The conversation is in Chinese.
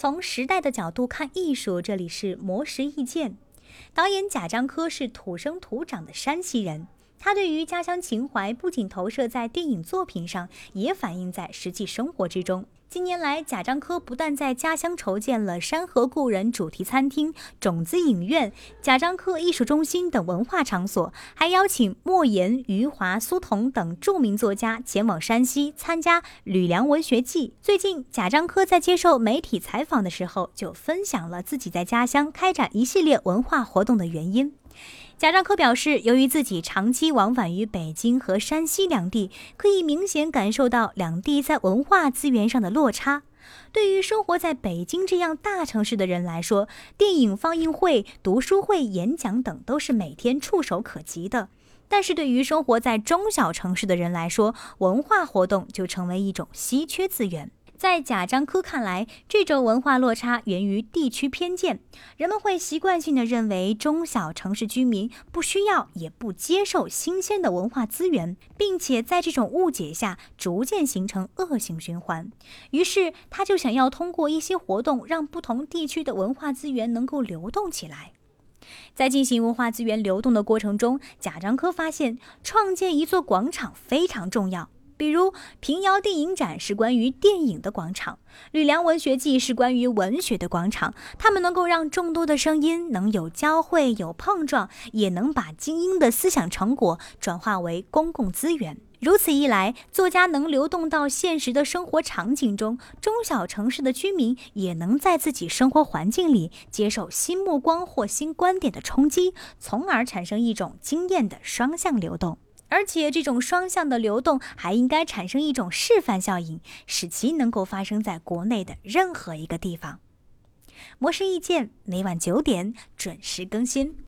从时代的角度看艺术，这里是魔石意见。导演贾樟柯是土生土长的山西人，他对于家乡情怀不仅投射在电影作品上，也反映在实际生活之中。近年来，贾樟柯不但在家乡筹建了山河故人主题餐厅、种子影院、贾樟柯艺术中心等文化场所，还邀请莫言、余华、苏童等著名作家前往山西参加吕梁文学季。最近，贾樟柯在接受媒体采访的时候，就分享了自己在家乡开展一系列文化活动的原因。贾樟柯表示，由于自己长期往返于北京和山西两地，可以明显感受到两地在文化资源上的落差。对于生活在北京这样大城市的人来说，电影放映会、读书会、演讲等都是每天触手可及的；但是对于生活在中小城市的人来说，文化活动就成为一种稀缺资源。在贾樟柯看来，这种文化落差源于地区偏见。人们会习惯性的认为中小城市居民不需要也不接受新鲜的文化资源，并且在这种误解下逐渐形成恶性循环。于是，他就想要通过一些活动，让不同地区的文化资源能够流动起来。在进行文化资源流动的过程中，贾樟柯发现创建一座广场非常重要。比如平遥电影展是关于电影的广场，吕梁文学季是关于文学的广场。他们能够让众多的声音能有交汇、有碰撞，也能把精英的思想成果转化为公共资源。如此一来，作家能流动到现实的生活场景中，中小城市的居民也能在自己生活环境里接受新目光或新观点的冲击，从而产生一种经验的双向流动。而且，这种双向的流动还应该产生一种示范效应，使其能够发生在国内的任何一个地方。模式意见每晚九点准时更新。